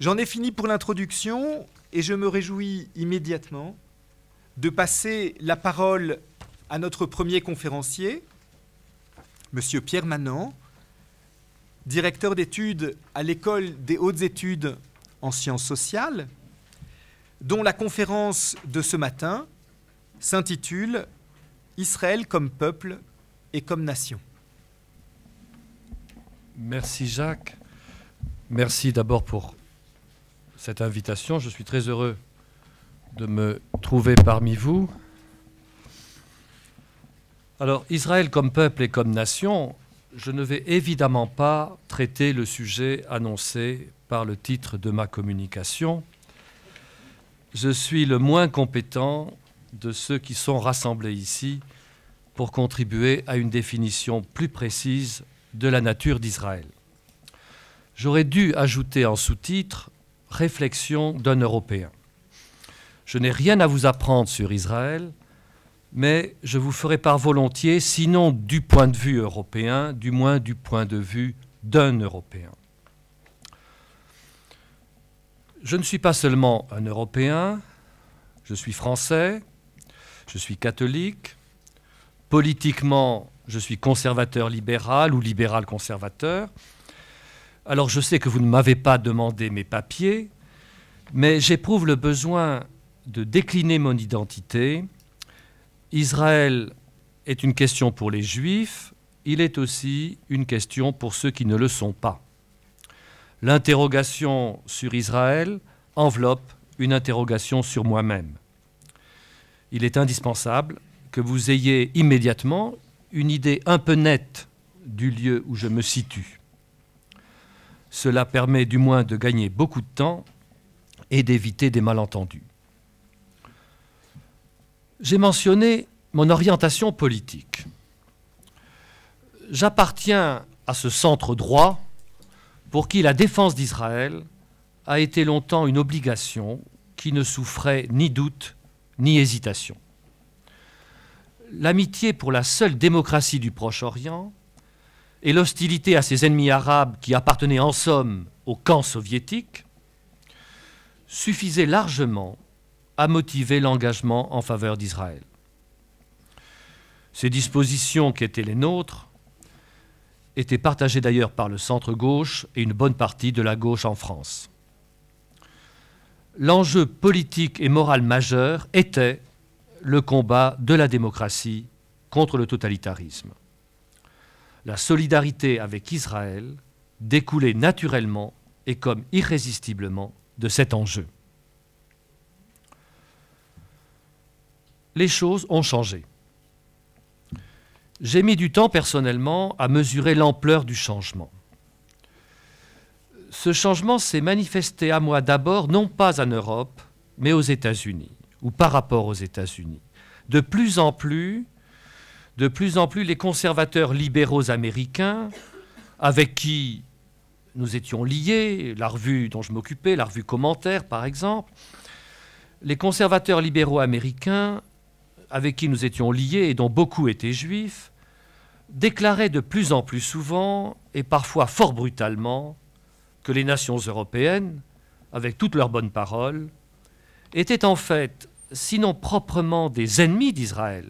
J'en ai fini pour l'introduction et je me réjouis immédiatement de passer la parole à notre premier conférencier, Monsieur Pierre Manant, directeur d'études à l'École des hautes études en sciences sociales, dont la conférence de ce matin s'intitule Israël comme peuple et comme nation. Merci Jacques. Merci d'abord pour cette invitation. Je suis très heureux de me trouver parmi vous. Alors, Israël comme peuple et comme nation, je ne vais évidemment pas traiter le sujet annoncé par le titre de ma communication. Je suis le moins compétent de ceux qui sont rassemblés ici pour contribuer à une définition plus précise de la nature d'Israël. J'aurais dû ajouter en sous-titre Réflexion d'un Européen. Je n'ai rien à vous apprendre sur Israël, mais je vous ferai part volontiers, sinon du point de vue européen, du moins du point de vue d'un Européen. Je ne suis pas seulement un Européen, je suis français, je suis catholique, politiquement je suis conservateur libéral ou libéral conservateur. Alors je sais que vous ne m'avez pas demandé mes papiers, mais j'éprouve le besoin de décliner mon identité. Israël est une question pour les juifs, il est aussi une question pour ceux qui ne le sont pas. L'interrogation sur Israël enveloppe une interrogation sur moi-même. Il est indispensable que vous ayez immédiatement une idée un peu nette du lieu où je me situe. Cela permet du moins de gagner beaucoup de temps et d'éviter des malentendus. J'ai mentionné mon orientation politique. J'appartiens à ce centre droit pour qui la défense d'Israël a été longtemps une obligation qui ne souffrait ni doute ni hésitation. L'amitié pour la seule démocratie du Proche-Orient et l'hostilité à ses ennemis arabes qui appartenaient en somme au camp soviétique suffisaient largement à motiver l'engagement en faveur d'Israël. Ces dispositions qui étaient les nôtres étaient partagées d'ailleurs par le centre-gauche et une bonne partie de la gauche en France. L'enjeu politique et moral majeur était le combat de la démocratie contre le totalitarisme. La solidarité avec Israël découlait naturellement et comme irrésistiblement de cet enjeu. Les choses ont changé. J'ai mis du temps personnellement à mesurer l'ampleur du changement. Ce changement s'est manifesté à moi d'abord non pas en Europe, mais aux États-Unis, ou par rapport aux États-Unis. De plus en plus, de plus en plus, les conservateurs libéraux américains, avec qui nous étions liés, la revue dont je m'occupais, la revue Commentaire par exemple, les conservateurs libéraux américains avec qui nous étions liés et dont beaucoup étaient juifs, déclaraient de plus en plus souvent, et parfois fort brutalement, que les nations européennes, avec toutes leurs bonnes paroles, étaient en fait, sinon proprement des ennemis d'Israël,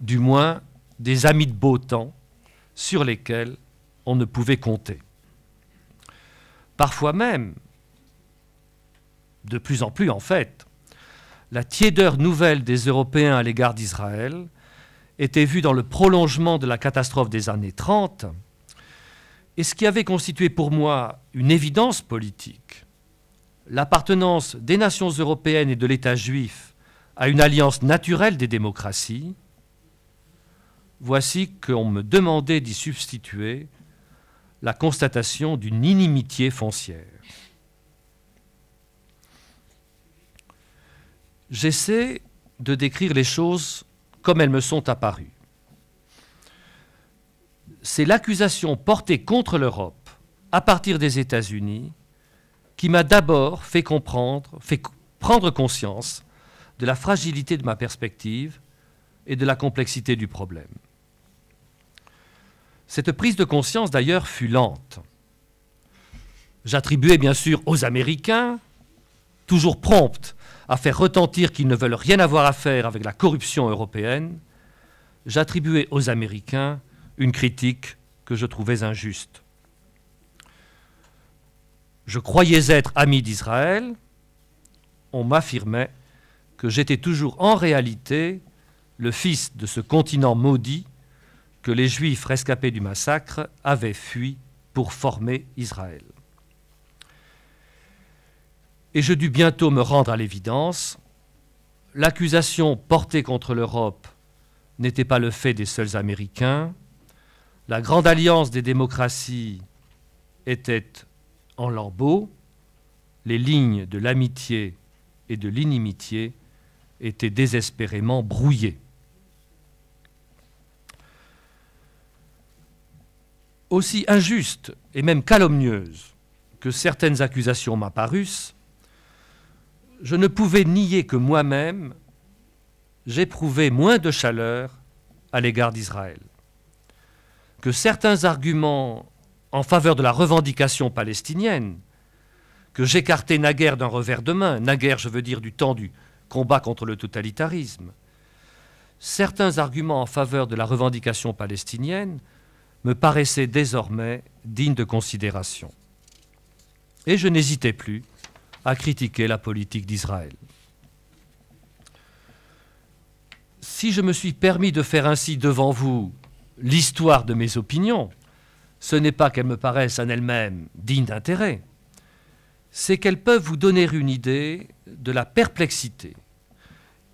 du moins des amis de beau temps sur lesquels on ne pouvait compter. Parfois même, de plus en plus en fait, la tiédeur nouvelle des Européens à l'égard d'Israël était vue dans le prolongement de la catastrophe des années 30, et ce qui avait constitué pour moi une évidence politique, l'appartenance des nations européennes et de l'État juif à une alliance naturelle des démocraties, voici qu'on me demandait d'y substituer la constatation d'une inimitié foncière. j'essaie de décrire les choses comme elles me sont apparues. C'est l'accusation portée contre l'Europe à partir des États-Unis qui m'a d'abord fait comprendre, fait prendre conscience de la fragilité de ma perspective et de la complexité du problème. Cette prise de conscience, d'ailleurs, fut lente. J'attribuais bien sûr aux Américains, toujours promptes à faire retentir qu'ils ne veulent rien avoir à faire avec la corruption européenne, j'attribuais aux Américains une critique que je trouvais injuste. Je croyais être ami d'Israël, on m'affirmait que j'étais toujours en réalité le fils de ce continent maudit que les Juifs rescapés du massacre avaient fui pour former Israël. Et je dus bientôt me rendre à l'évidence, l'accusation portée contre l'Europe n'était pas le fait des seuls Américains, la grande alliance des démocraties était en lambeaux, les lignes de l'amitié et de l'inimitié étaient désespérément brouillées. Aussi injuste et même calomnieuse que certaines accusations m'apparussent, je ne pouvais nier que moi-même j'éprouvais moins de chaleur à l'égard d'Israël, que certains arguments en faveur de la revendication palestinienne, que j'écartais naguère d'un revers de main, naguère je veux dire du temps du combat contre le totalitarisme, certains arguments en faveur de la revendication palestinienne me paraissaient désormais dignes de considération. Et je n'hésitais plus à critiquer la politique d'Israël. Si je me suis permis de faire ainsi devant vous l'histoire de mes opinions, ce n'est pas qu'elles me paraissent en elles-mêmes dignes d'intérêt, c'est qu'elles peuvent vous donner une idée de la perplexité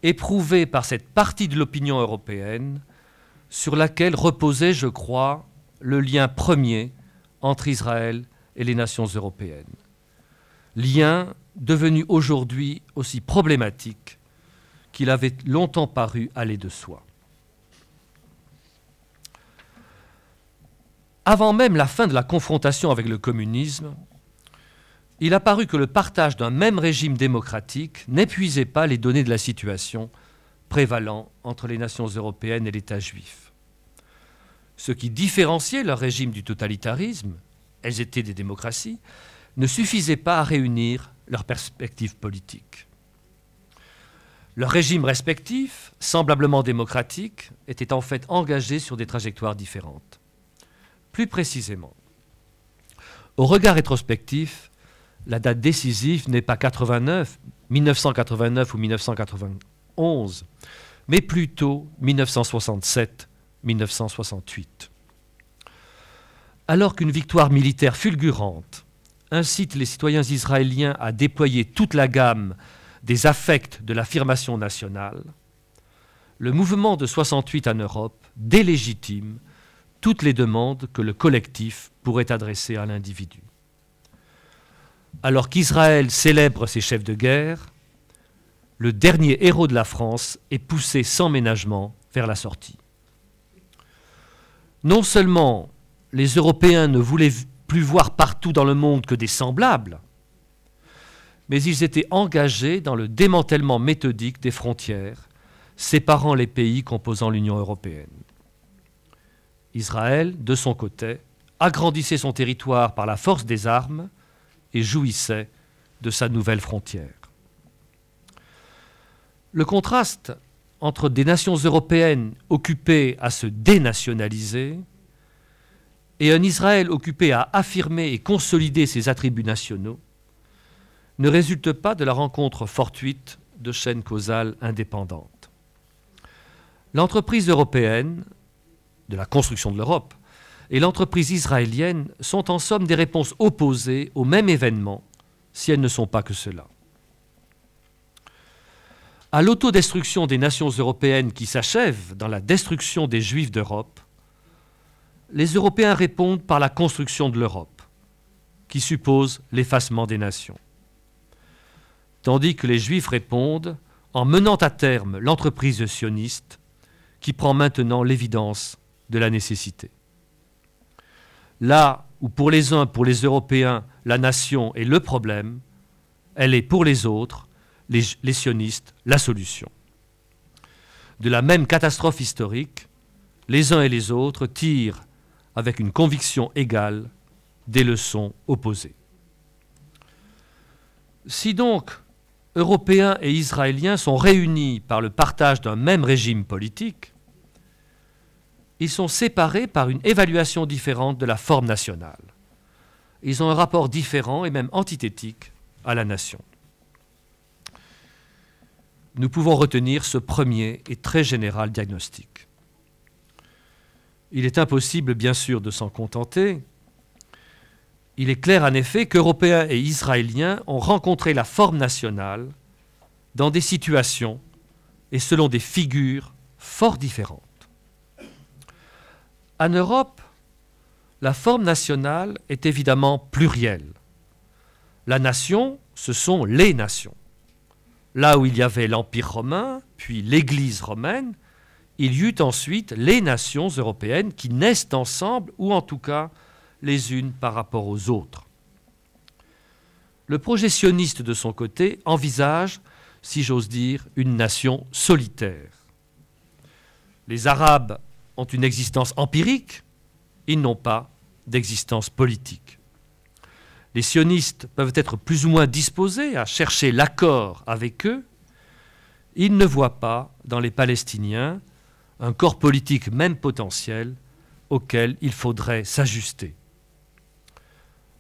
éprouvée par cette partie de l'opinion européenne sur laquelle reposait, je crois, le lien premier entre Israël et les nations européennes. Lien devenu aujourd'hui aussi problématique qu'il avait longtemps paru aller de soi. Avant même la fin de la confrontation avec le communisme, il a paru que le partage d'un même régime démocratique n'épuisait pas les données de la situation prévalant entre les nations européennes et l'État juif. Ce qui différenciait leur régime du totalitarisme, elles étaient des démocraties, ne suffisait pas à réunir leurs perspectives politiques. Leurs régimes respectifs, semblablement démocratiques, étaient en fait engagés sur des trajectoires différentes. Plus précisément, au regard rétrospectif, la date décisive n'est pas 89, 1989 ou 1991, mais plutôt 1967-1968. Alors qu'une victoire militaire fulgurante incite les citoyens israéliens à déployer toute la gamme des affects de l'affirmation nationale, le mouvement de 68 en Europe délégitime toutes les demandes que le collectif pourrait adresser à l'individu. Alors qu'Israël célèbre ses chefs de guerre, le dernier héros de la France est poussé sans ménagement vers la sortie. Non seulement les Européens ne voulaient plus voir partout dans le monde que des semblables, mais ils étaient engagés dans le démantèlement méthodique des frontières séparant les pays composant l'Union européenne. Israël, de son côté, agrandissait son territoire par la force des armes et jouissait de sa nouvelle frontière. Le contraste entre des nations européennes occupées à se dénationaliser et un Israël occupé à affirmer et consolider ses attributs nationaux ne résulte pas de la rencontre fortuite de chaînes causales indépendantes. L'entreprise européenne de la construction de l'Europe et l'entreprise israélienne sont en somme des réponses opposées au même événement, si elles ne sont pas que cela. À l'autodestruction des nations européennes qui s'achève dans la destruction des Juifs d'Europe, les Européens répondent par la construction de l'Europe, qui suppose l'effacement des nations tandis que les Juifs répondent en menant à terme l'entreprise sioniste qui prend maintenant l'évidence de la nécessité. Là où pour les uns, pour les Européens, la nation est le problème, elle est pour les autres, les, sionistes, la solution. De la même catastrophe historique, les uns et les autres tirent avec une conviction égale des leçons opposées. Si donc Européens et Israéliens sont réunis par le partage d'un même régime politique, ils sont séparés par une évaluation différente de la forme nationale. Ils ont un rapport différent et même antithétique à la nation. Nous pouvons retenir ce premier et très général diagnostic. Il est impossible, bien sûr, de s'en contenter. Il est clair, en effet, qu'Européens et Israéliens ont rencontré la forme nationale dans des situations et selon des figures fort différentes. En Europe, la forme nationale est évidemment plurielle. La nation, ce sont les nations. Là où il y avait l'Empire romain, puis l'Église romaine, il y eut ensuite les nations européennes qui naissent ensemble, ou en tout cas les unes par rapport aux autres. Le projectionniste, de son côté, envisage, si j'ose dire, une nation solitaire. Les Arabes ont une existence empirique, ils n'ont pas d'existence politique. Les sionistes peuvent être plus ou moins disposés à chercher l'accord avec eux, ils ne voient pas dans les Palestiniens un corps politique même potentiel auquel il faudrait s'ajuster.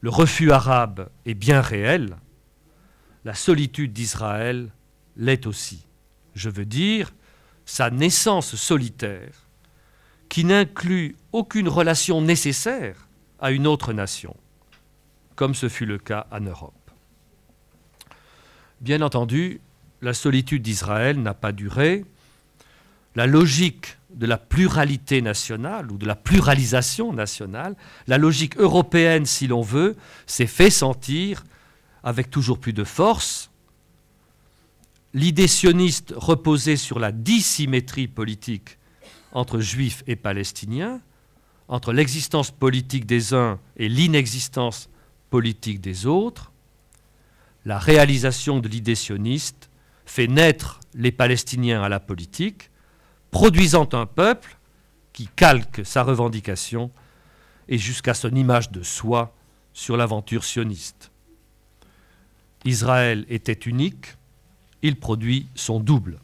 Le refus arabe est bien réel, la solitude d'Israël l'est aussi. Je veux dire, sa naissance solitaire qui n'inclut aucune relation nécessaire à une autre nation, comme ce fut le cas en Europe. Bien entendu, la solitude d'Israël n'a pas duré. La logique de la pluralité nationale ou de la pluralisation nationale, la logique européenne, si l'on veut, s'est fait sentir avec toujours plus de force. L'idée sioniste reposait sur la dissymétrie politique entre juifs et palestiniens, entre l'existence politique des uns et l'inexistence politique des autres, la réalisation de l'idée sioniste fait naître les Palestiniens à la politique, produisant un peuple qui calque sa revendication et jusqu'à son image de soi sur l'aventure sioniste. Israël était unique, il produit son double.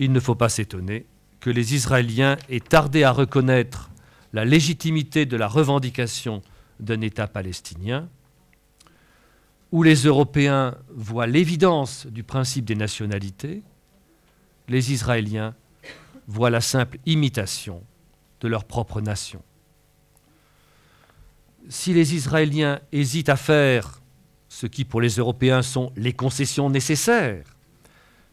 Il ne faut pas s'étonner que les Israéliens aient tardé à reconnaître la légitimité de la revendication d'un État palestinien, où les Européens voient l'évidence du principe des nationalités, les Israéliens voient la simple imitation de leur propre nation. Si les Israéliens hésitent à faire ce qui pour les Européens sont les concessions nécessaires,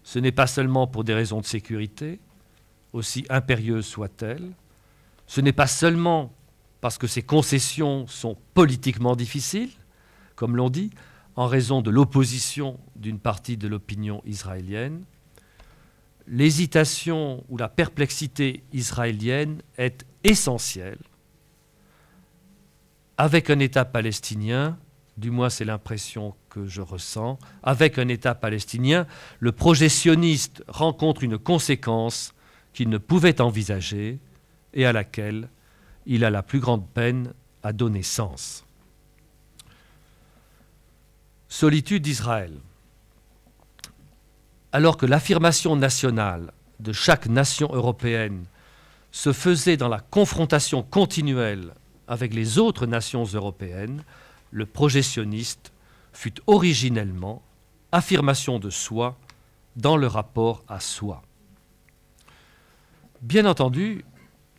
ce n'est pas seulement pour des raisons de sécurité, aussi impérieuse soit-elle, ce n'est pas seulement parce que ces concessions sont politiquement difficiles, comme l'on dit, en raison de l'opposition d'une partie de l'opinion israélienne, l'hésitation ou la perplexité israélienne est essentielle. Avec un État palestinien, du moins c'est l'impression que je ressens, avec un État palestinien, le projet sioniste rencontre une conséquence qu'il ne pouvait envisager et à laquelle il a la plus grande peine à donner sens. Solitude d'Israël. Alors que l'affirmation nationale de chaque nation européenne se faisait dans la confrontation continuelle avec les autres nations européennes, le projectionniste fut originellement affirmation de soi dans le rapport à soi. Bien entendu,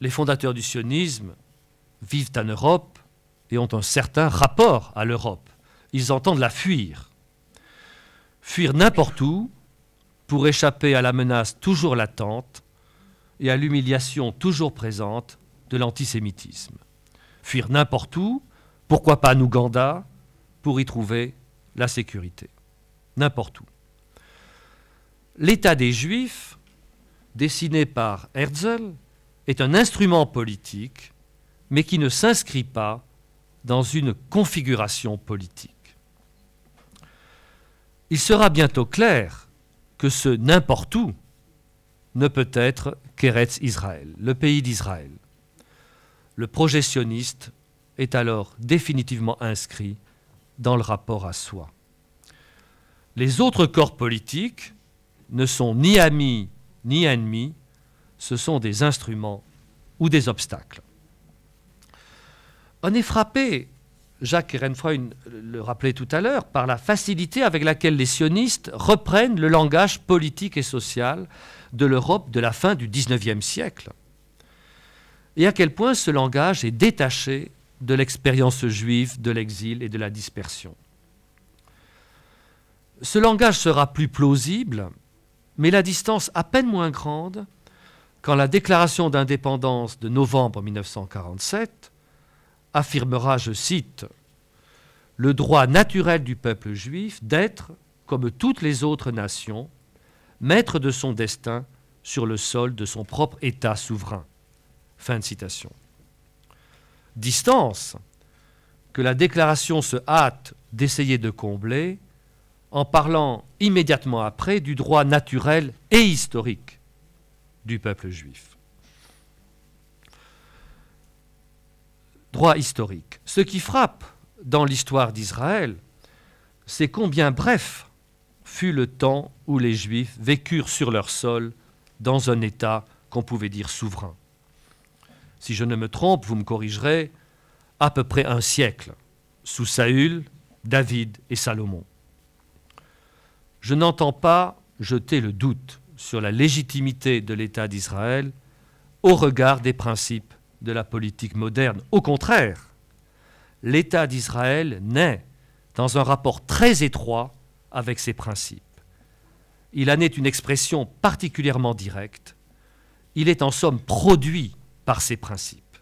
les fondateurs du sionisme vivent en Europe et ont un certain rapport à l'Europe. Ils entendent la fuir. Fuir n'importe où pour échapper à la menace toujours latente et à l'humiliation toujours présente de l'antisémitisme. Fuir n'importe où, pourquoi pas en Ouganda, pour y trouver la sécurité. N'importe où. L'état des Juifs dessiné par Herzl, est un instrument politique, mais qui ne s'inscrit pas dans une configuration politique. Il sera bientôt clair que ce n'importe où ne peut être qu'Eretz Israël, le pays d'Israël. Le projectionniste est alors définitivement inscrit dans le rapport à soi. les autres corps politiques ne sont ni amis ni ennemis, ce sont des instruments ou des obstacles. On est frappé, Jacques Ehrenfreund le rappelait tout à l'heure, par la facilité avec laquelle les sionistes reprennent le langage politique et social de l'Europe de la fin du XIXe siècle, et à quel point ce langage est détaché de l'expérience juive, de l'exil et de la dispersion. Ce langage sera plus plausible, mais la distance à peine moins grande quand la déclaration d'indépendance de novembre 1947 affirmera, je cite, le droit naturel du peuple juif d'être, comme toutes les autres nations, maître de son destin sur le sol de son propre État souverain. Fin de citation. Distance que la déclaration se hâte d'essayer de combler en parlant immédiatement après du droit naturel et historique du peuple juif. Droit historique. Ce qui frappe dans l'histoire d'Israël, c'est combien bref fut le temps où les Juifs vécurent sur leur sol dans un État qu'on pouvait dire souverain. Si je ne me trompe, vous me corrigerez, à peu près un siècle, sous Saül, David et Salomon. Je n'entends pas jeter le doute sur la légitimité de l'État d'Israël au regard des principes de la politique moderne. Au contraire, l'État d'Israël naît dans un rapport très étroit avec ses principes. Il en est une expression particulièrement directe. Il est en somme produit par ses principes.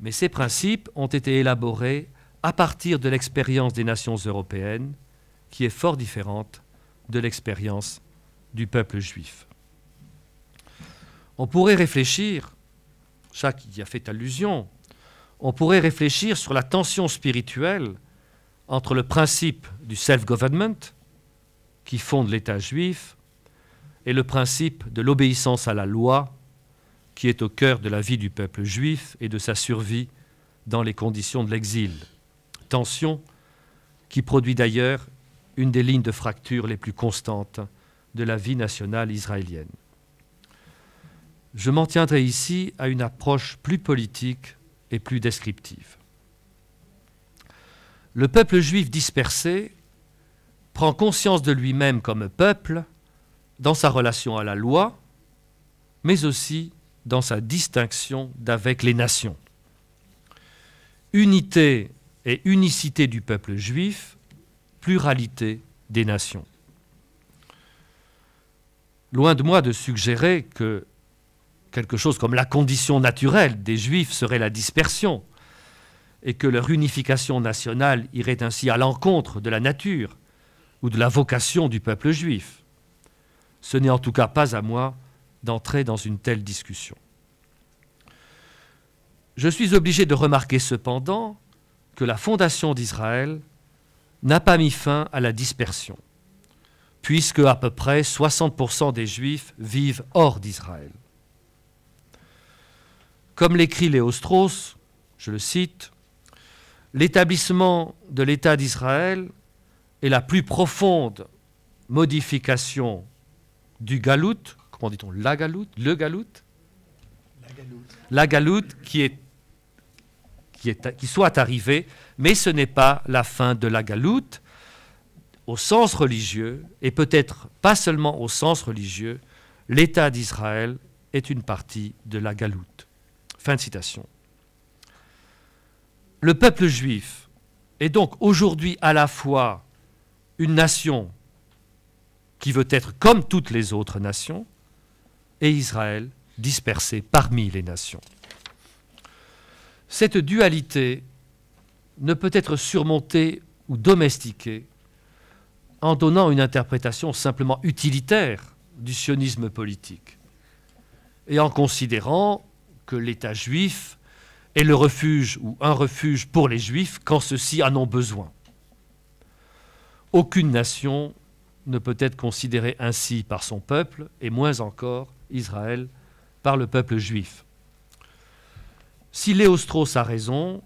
Mais ces principes ont été élaborés à partir de l'expérience des nations européennes, qui est fort différente de l'expérience du peuple juif. On pourrait réfléchir, chaque y a fait allusion, on pourrait réfléchir sur la tension spirituelle entre le principe du self-government, qui fonde l'État juif, et le principe de l'obéissance à la loi, qui est au cœur de la vie du peuple juif et de sa survie dans les conditions de l'exil. Tension qui produit d'ailleurs une des lignes de fracture les plus constantes de la vie nationale israélienne. Je m'en tiendrai ici à une approche plus politique et plus descriptive. Le peuple juif dispersé prend conscience de lui-même comme peuple dans sa relation à la loi, mais aussi dans sa distinction d'avec les nations. Unité et unicité du peuple juif pluralité des nations. Loin de moi de suggérer que quelque chose comme la condition naturelle des Juifs serait la dispersion, et que leur unification nationale irait ainsi à l'encontre de la nature ou de la vocation du peuple juif. Ce n'est en tout cas pas à moi d'entrer dans une telle discussion. Je suis obligé de remarquer cependant que la fondation d'Israël n'a pas mis fin à la dispersion, puisque à peu près 60% des Juifs vivent hors d'Israël. Comme l'écrit Léo Strauss, je le cite, L'établissement de l'État d'Israël est la plus profonde modification du galout, comment dit-on, la galoute, le galout? La galoute, qui, est, qui, est, qui soit arrivée mais ce n'est pas la fin de la galoute au sens religieux, et peut-être pas seulement au sens religieux, l'État d'Israël est une partie de la galoute. Fin de citation. Le peuple juif est donc aujourd'hui à la fois une nation qui veut être comme toutes les autres nations, et Israël dispersé parmi les nations. Cette dualité ne peut être surmonté ou domestiqué en donnant une interprétation simplement utilitaire du sionisme politique et en considérant que l'État juif est le refuge ou un refuge pour les juifs quand ceux-ci en ont besoin. Aucune nation ne peut être considérée ainsi par son peuple, et moins encore Israël par le peuple juif. Si Léostros a raison,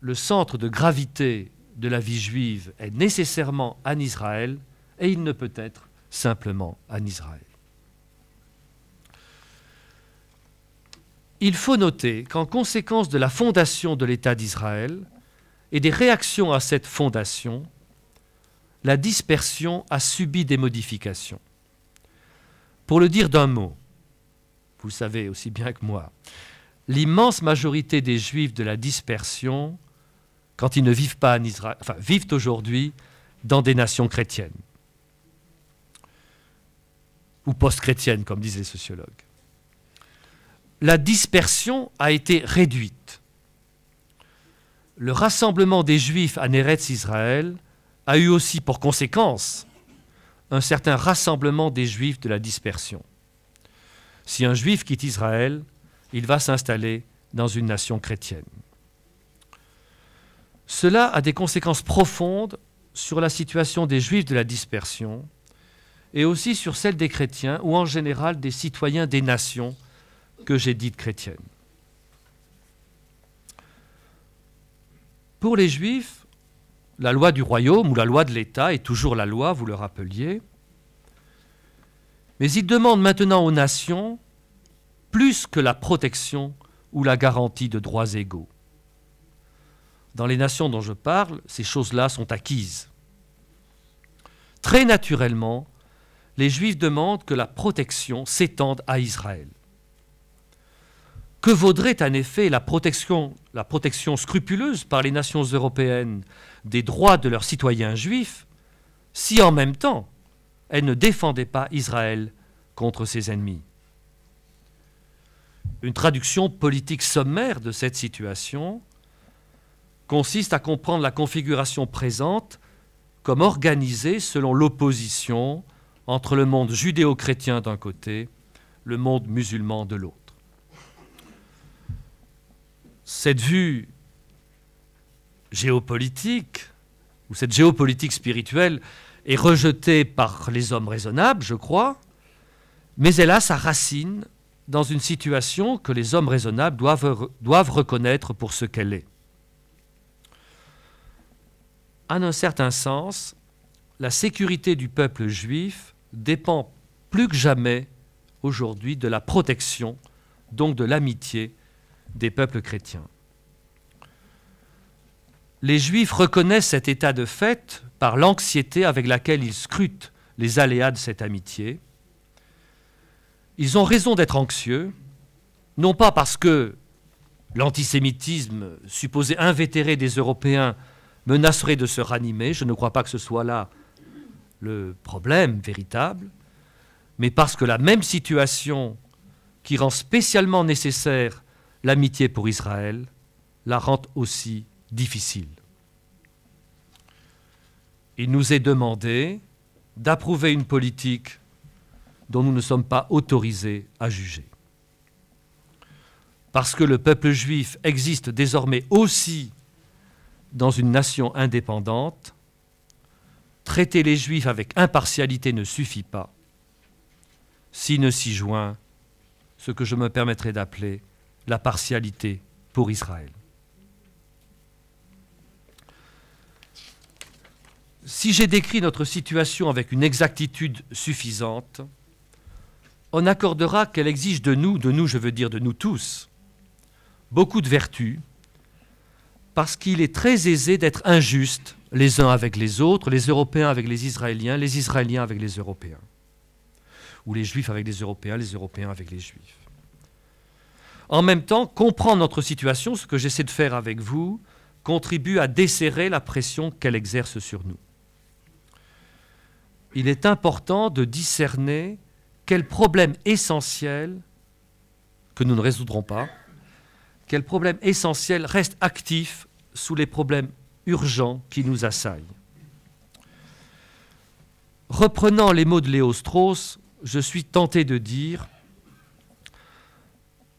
le centre de gravité de la vie juive est nécessairement en Israël et il ne peut être simplement en Israël. Il faut noter qu'en conséquence de la fondation de l'État d'Israël et des réactions à cette fondation, la dispersion a subi des modifications. Pour le dire d'un mot, vous savez aussi bien que moi, l'immense majorité des juifs de la dispersion, quand ils ne vivent pas en Israël, enfin vivent aujourd'hui dans des nations chrétiennes ou post-chrétiennes, comme disent les sociologues. La dispersion a été réduite. Le rassemblement des Juifs à Neretz Israël a eu aussi pour conséquence un certain rassemblement des Juifs de la dispersion. Si un Juif quitte Israël, il va s'installer dans une nation chrétienne. Cela a des conséquences profondes sur la situation des Juifs de la dispersion et aussi sur celle des chrétiens ou en général des citoyens des nations que j'ai dites chrétiennes. Pour les Juifs, la loi du royaume ou la loi de l'État est toujours la loi, vous le rappeliez, mais ils demandent maintenant aux nations plus que la protection ou la garantie de droits égaux. Dans les nations dont je parle, ces choses-là sont acquises. Très naturellement, les Juifs demandent que la protection s'étende à Israël. Que vaudrait en effet la protection, la protection scrupuleuse par les nations européennes des droits de leurs citoyens juifs si en même temps elles ne défendaient pas Israël contre ses ennemis? Une traduction politique sommaire de cette situation consiste à comprendre la configuration présente comme organisée selon l'opposition entre le monde judéo-chrétien d'un côté, le monde musulman de l'autre. Cette vue géopolitique, ou cette géopolitique spirituelle, est rejetée par les hommes raisonnables, je crois, mais elle a sa racine dans une situation que les hommes raisonnables doivent, doivent reconnaître pour ce qu'elle est. En un certain sens, la sécurité du peuple juif dépend plus que jamais aujourd'hui de la protection, donc de l'amitié des peuples chrétiens. Les Juifs reconnaissent cet état de fait par l'anxiété avec laquelle ils scrutent les aléas de cette amitié. Ils ont raison d'être anxieux, non pas parce que l'antisémitisme supposé invétéré des Européens menacerait de se ranimer, je ne crois pas que ce soit là le problème véritable, mais parce que la même situation qui rend spécialement nécessaire l'amitié pour Israël la rend aussi difficile. Il nous est demandé d'approuver une politique dont nous ne sommes pas autorisés à juger. Parce que le peuple juif existe désormais aussi dans une nation indépendante, traiter les Juifs avec impartialité ne suffit pas s'il ne s'y joint ce que je me permettrai d'appeler la partialité pour Israël. Si j'ai décrit notre situation avec une exactitude suffisante, on accordera qu'elle exige de nous, de nous je veux dire de nous tous, beaucoup de vertus, parce qu'il est très aisé d'être injuste les uns avec les autres, les Européens avec les Israéliens, les Israéliens avec les Européens. Ou les Juifs avec les Européens, les Européens avec les Juifs. En même temps, comprendre notre situation, ce que j'essaie de faire avec vous, contribue à desserrer la pression qu'elle exerce sur nous. Il est important de discerner quel problème essentiel, que nous ne résoudrons pas, quel problème essentiel reste actif sous les problèmes urgents qui nous assaillent. Reprenant les mots de Léo Strauss, je suis tenté de dire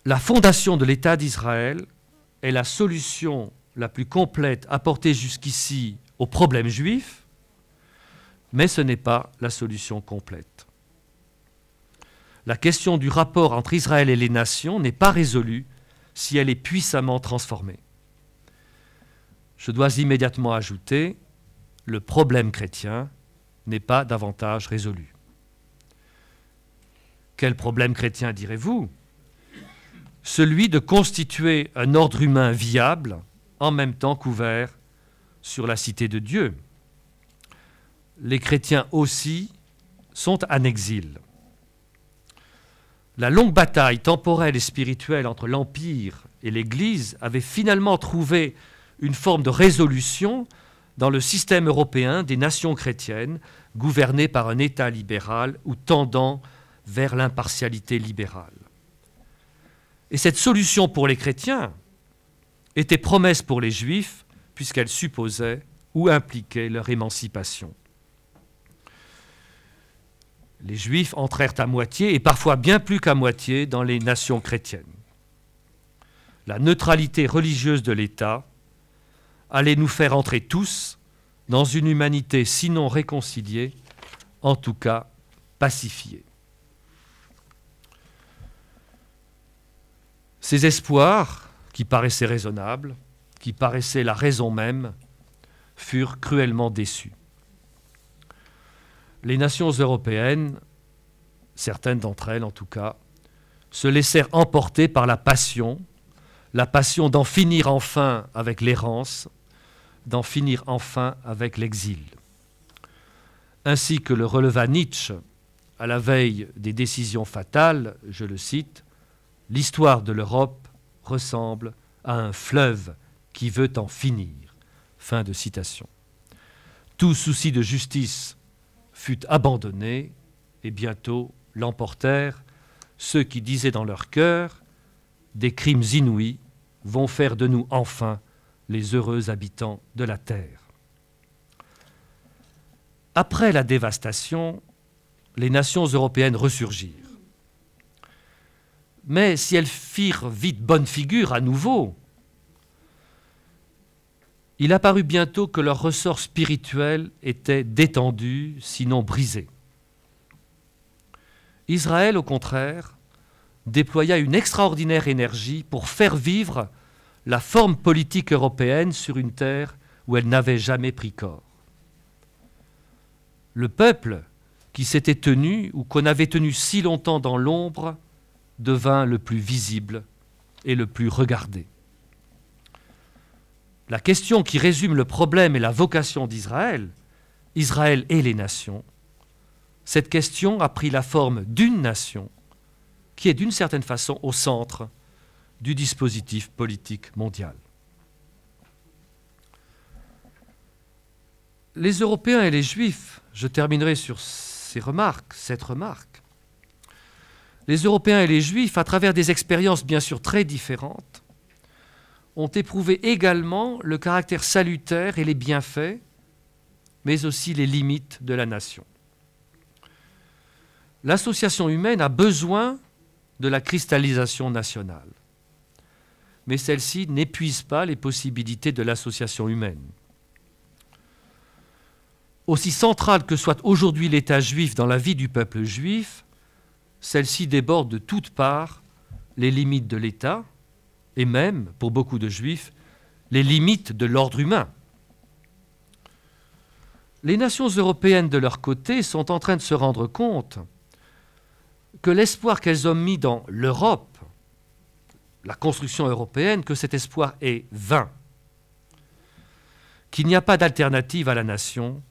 la fondation de l'État d'Israël est la solution la plus complète apportée jusqu'ici aux problèmes juifs, mais ce n'est pas la solution complète. La question du rapport entre Israël et les nations n'est pas résolue si elle est puissamment transformée. je dois immédiatement ajouter, le problème chrétien n'est pas davantage résolu. Quel problème chrétien direz-vous? Celui de constituer un ordre humain viable, en même temps couvert sur la cité de Dieu. Les chrétiens aussi sont en exil. La longue bataille temporelle et spirituelle entre l'Empire et l'Église avait finalement trouvé une forme de résolution dans le système européen des nations chrétiennes gouvernées par un État libéral ou tendant vers l'impartialité libérale. Et cette solution pour les chrétiens était promesse pour les juifs puisqu'elle supposait ou impliquait leur émancipation. Les juifs entrèrent à moitié, et parfois bien plus qu'à moitié, dans les nations chrétiennes. La neutralité religieuse de l'État allait nous faire entrer tous dans une humanité sinon réconciliée, en tout cas pacifiée. Ces espoirs, qui paraissaient raisonnables, qui paraissaient la raison même, furent cruellement déçus. Les nations européennes, certaines d'entre elles en tout cas, se laissèrent emporter par la passion, la passion d'en finir enfin avec l'errance, d'en finir enfin avec l'exil. Ainsi que le releva Nietzsche à la veille des décisions fatales, je le cite, L'histoire de l'Europe ressemble à un fleuve qui veut en finir. Fin de citation. Tout souci de justice fut abandonné et bientôt l'emportèrent ceux qui disaient dans leur cœur Des crimes inouïs vont faire de nous enfin les heureux habitants de la terre. Après la dévastation, les nations européennes ressurgirent. Mais si elles firent vite bonne figure à nouveau, il apparut bientôt que leur ressort spirituel était détendu, sinon brisé. Israël, au contraire, déploya une extraordinaire énergie pour faire vivre la forme politique européenne sur une terre où elle n'avait jamais pris corps. Le peuple qui s'était tenu ou qu'on avait tenu si longtemps dans l'ombre devint le plus visible et le plus regardé. La question qui résume le problème et la vocation d'Israël, Israël et les nations, cette question a pris la forme d'une nation qui est d'une certaine façon au centre du dispositif politique mondial. Les Européens et les Juifs, je terminerai sur ces remarques, cette remarque, les Européens et les Juifs, à travers des expériences bien sûr très différentes, ont éprouvé également le caractère salutaire et les bienfaits, mais aussi les limites de la nation. L'association humaine a besoin de la cristallisation nationale mais celle-ci n'épuise pas les possibilités de l'association humaine. Aussi centrale que soit aujourd'hui l'État juif dans la vie du peuple juif, celle-ci déborde de toutes parts les limites de l'État et même, pour beaucoup de juifs, les limites de l'ordre humain. Les nations européennes, de leur côté, sont en train de se rendre compte que l'espoir qu'elles ont mis dans l'Europe la construction européenne que cet espoir est vain, qu'il n'y a pas d'alternative à la nation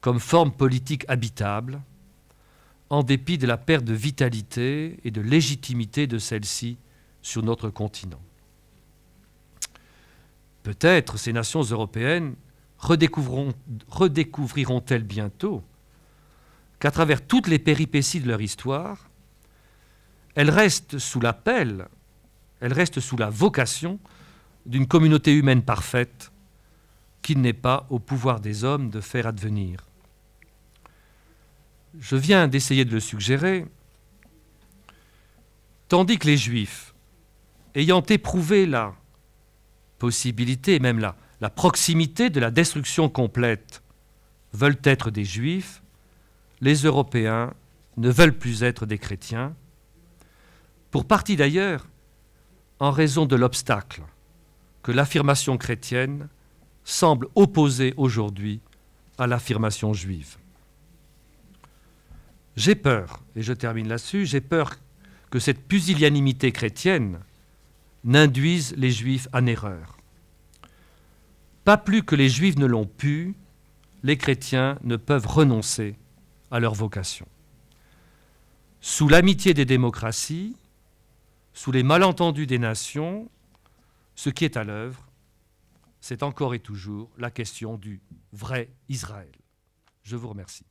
comme forme politique habitable, en dépit de la perte de vitalité et de légitimité de celle-ci sur notre continent. Peut-être ces nations européennes redécouvriront-elles bientôt qu'à travers toutes les péripéties de leur histoire, elles restent sous l'appel elle reste sous la vocation d'une communauté humaine parfaite qu'il n'est pas au pouvoir des hommes de faire advenir. Je viens d'essayer de le suggérer, tandis que les Juifs, ayant éprouvé la possibilité, même la, la proximité de la destruction complète, veulent être des Juifs, les Européens ne veulent plus être des chrétiens, pour partie d'ailleurs en raison de l'obstacle que l'affirmation chrétienne semble opposé aujourd'hui à l'affirmation juive. J'ai peur, et je termine là-dessus, j'ai peur que cette pusillanimité chrétienne n'induise les juifs en erreur. Pas plus que les juifs ne l'ont pu, les chrétiens ne peuvent renoncer à leur vocation. Sous l'amitié des démocraties, sous les malentendus des nations, ce qui est à l'œuvre, c'est encore et toujours la question du vrai Israël. Je vous remercie.